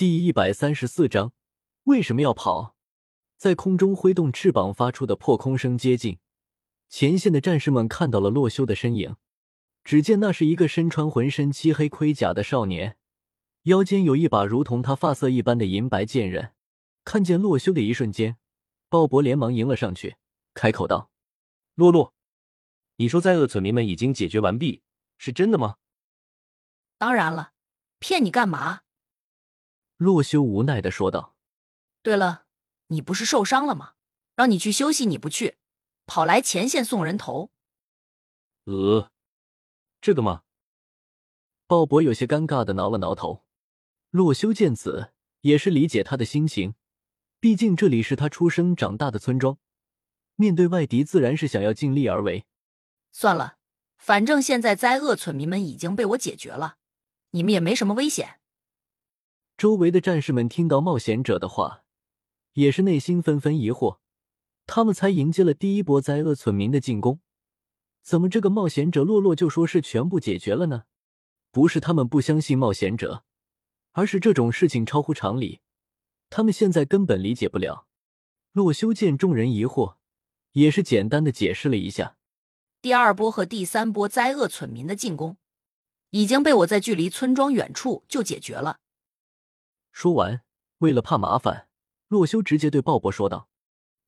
第一百三十四章，为什么要跑？在空中挥动翅膀发出的破空声接近前线的战士们，看到了洛修的身影。只见那是一个身穿浑身漆黑盔甲的少年，腰间有一把如同他发色一般的银白剑刃。看见洛修的一瞬间，鲍勃连忙迎了上去，开口道：“洛洛，你说灾厄村民们已经解决完毕，是真的吗？”“当然了，骗你干嘛？”洛修无奈的说道。“对了。”你不是受伤了吗？让你去休息，你不去，跑来前线送人头。呃，这个吗？鲍勃有些尴尬的挠了挠头。洛修见此，也是理解他的心情，毕竟这里是他出生长大的村庄，面对外敌，自然是想要尽力而为。算了，反正现在灾厄村民们已经被我解决了，你们也没什么危险。周围的战士们听到冒险者的话。也是内心纷纷疑惑，他们才迎接了第一波灾厄村民的进攻，怎么这个冒险者洛洛就说是全部解决了呢？不是他们不相信冒险者，而是这种事情超乎常理，他们现在根本理解不了。洛修见众人疑惑，也是简单的解释了一下，第二波和第三波灾厄村民的进攻已经被我在距离村庄远处就解决了。说完，为了怕麻烦。洛修直接对鲍勃说道：“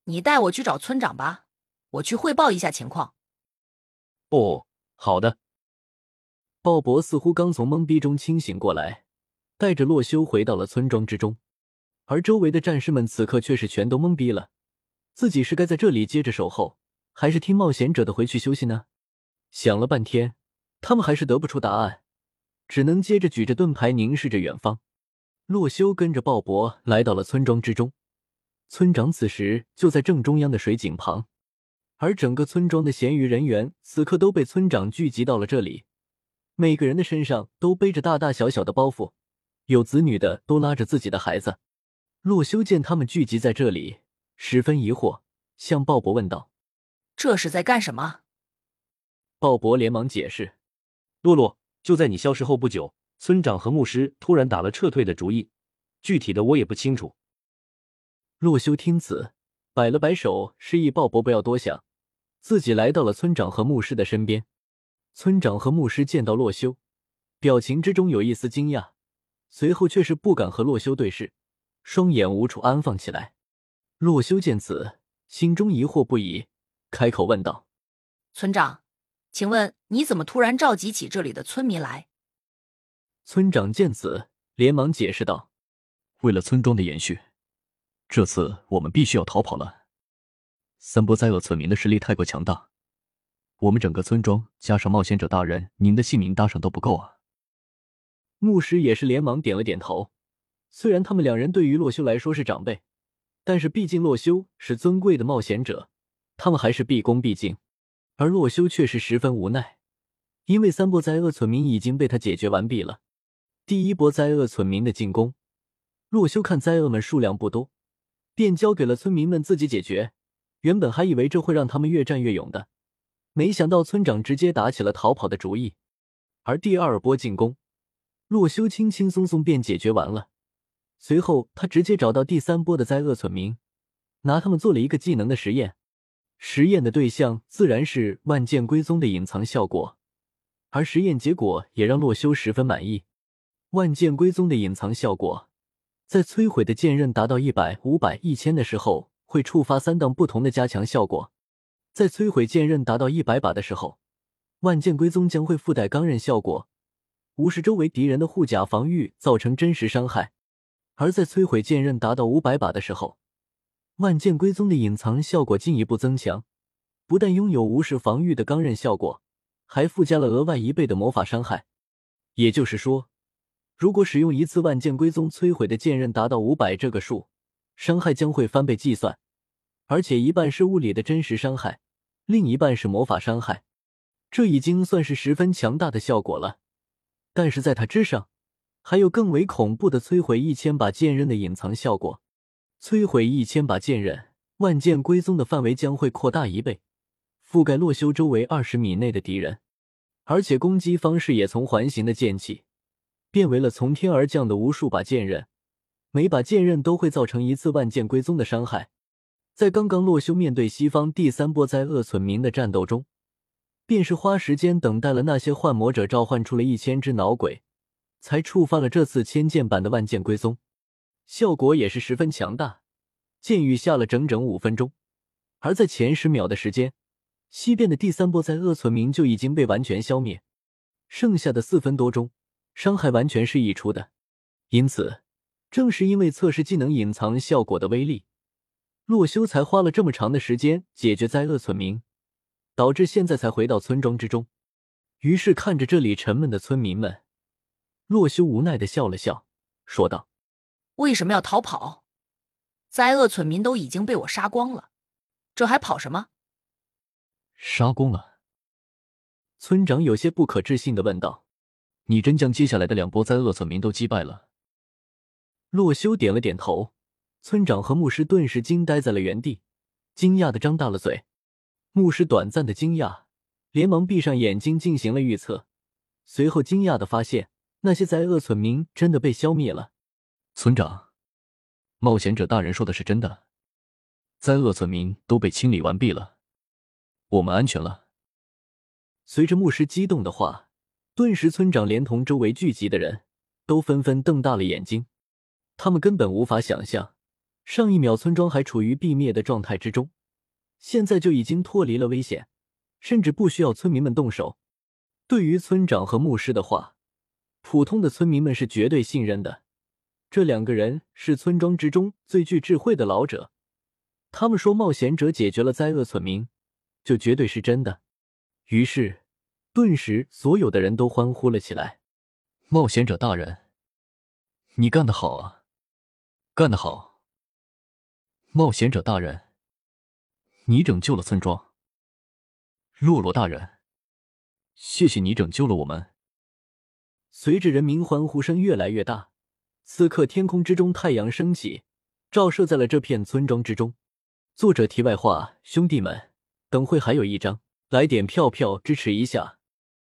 你带我去找村长吧，我去汇报一下情况。”哦，好的。鲍勃似乎刚从懵逼中清醒过来，带着洛修回到了村庄之中，而周围的战士们此刻却是全都懵逼了，自己是该在这里接着守候，还是听冒险者的回去休息呢？想了半天，他们还是得不出答案，只能接着举着盾牌凝视着远方。洛修跟着鲍勃来到了村庄之中，村长此时就在正中央的水井旁，而整个村庄的闲余人员此刻都被村长聚集到了这里，每个人的身上都背着大大小小的包袱，有子女的都拉着自己的孩子。洛修见他们聚集在这里，十分疑惑，向鲍勃问道：“这是在干什么？”鲍勃连忙解释：“洛洛，就在你消失后不久。”村长和牧师突然打了撤退的主意，具体的我也不清楚。洛修听此，摆了摆手，示意鲍勃不要多想，自己来到了村长和牧师的身边。村长和牧师见到洛修，表情之中有一丝惊讶，随后却是不敢和洛修对视，双眼无处安放起来。洛修见此，心中疑惑不已，开口问道：“村长，请问你怎么突然召集起这里的村民来？”村长见此，连忙解释道：“为了村庄的延续，这次我们必须要逃跑了。三波灾厄村民的实力太过强大，我们整个村庄加上冒险者大人您的姓名搭上都不够啊。”牧师也是连忙点了点头。虽然他们两人对于洛修来说是长辈，但是毕竟洛修是尊贵的冒险者，他们还是毕恭毕敬。而洛修却是十分无奈，因为三波灾厄村民已经被他解决完毕了。第一波灾厄村民的进攻，洛修看灾厄们数量不多，便交给了村民们自己解决。原本还以为这会让他们越战越勇的，没想到村长直接打起了逃跑的主意。而第二波进攻，洛修轻轻松松便解决完了。随后，他直接找到第三波的灾厄村民，拿他们做了一个技能的实验。实验的对象自然是万剑归宗的隐藏效果，而实验结果也让洛修十分满意。万剑归宗的隐藏效果，在摧毁的剑刃达到一百、五百、一千的时候，会触发三档不同的加强效果。在摧毁剑刃达到一百把的时候，万剑归宗将会附带钢刃效果，无视周围敌人的护甲防御，造成真实伤害。而在摧毁剑刃达到五百把的时候，万剑归宗的隐藏效果进一步增强，不但拥有无视防御的钢刃效果，还附加了额外一倍的魔法伤害。也就是说。如果使用一次万剑归宗摧毁的剑刃达到五百这个数，伤害将会翻倍计算，而且一半是物理的真实伤害，另一半是魔法伤害，这已经算是十分强大的效果了。但是在它之上，还有更为恐怖的摧毁一千把剑刃的隐藏效果。摧毁一千把剑刃，万剑归宗的范围将会扩大一倍，覆盖洛修周围二十米内的敌人，而且攻击方式也从环形的剑气。变为了从天而降的无数把剑刃，每把剑刃都会造成一次万剑归宗的伤害。在刚刚洛修面对西方第三波灾厄村民的战斗中，便是花时间等待了那些幻魔者召唤出了一千只脑鬼，才触发了这次千剑版的万剑归宗，效果也是十分强大。剑雨下了整整五分钟，而在前十秒的时间，西边的第三波灾厄村民就已经被完全消灭，剩下的四分多钟，伤害完全是溢出的。因此，正是因为测试技能隐藏效果的威力。洛修才花了这么长的时间解决灾厄村民，导致现在才回到村庄之中。于是看着这里沉闷的村民们，洛修无奈的笑了笑，说道：“为什么要逃跑？灾厄村民都已经被我杀光了，这还跑什么？”杀光了。村长有些不可置信的问道：“你真将接下来的两波灾厄村民都击败了？”洛修点了点头。村长和牧师顿时惊呆在了原地，惊讶的张大了嘴。牧师短暂的惊讶，连忙闭上眼睛进行了预测，随后惊讶的发现，那些灾厄村民真的被消灭了。村长，冒险者大人说的是真的，灾厄村民都被清理完毕了，我们安全了。随着牧师激动的话，顿时村长连同周围聚集的人都纷纷瞪大了眼睛，他们根本无法想象。上一秒，村庄还处于必灭的状态之中，现在就已经脱离了危险，甚至不需要村民们动手。对于村长和牧师的话，普通的村民们是绝对信任的。这两个人是村庄之中最具智慧的老者，他们说冒险者解决了灾厄村民，就绝对是真的。于是，顿时所有的人都欢呼了起来：“冒险者大人，你干得好啊，干得好！”冒险者大人，你拯救了村庄。洛洛大人，谢谢你拯救了我们。随着人民欢呼声越来越大，此刻天空之中太阳升起，照射在了这片村庄之中。作者题外话：兄弟们，等会还有一章，来点票票支持一下。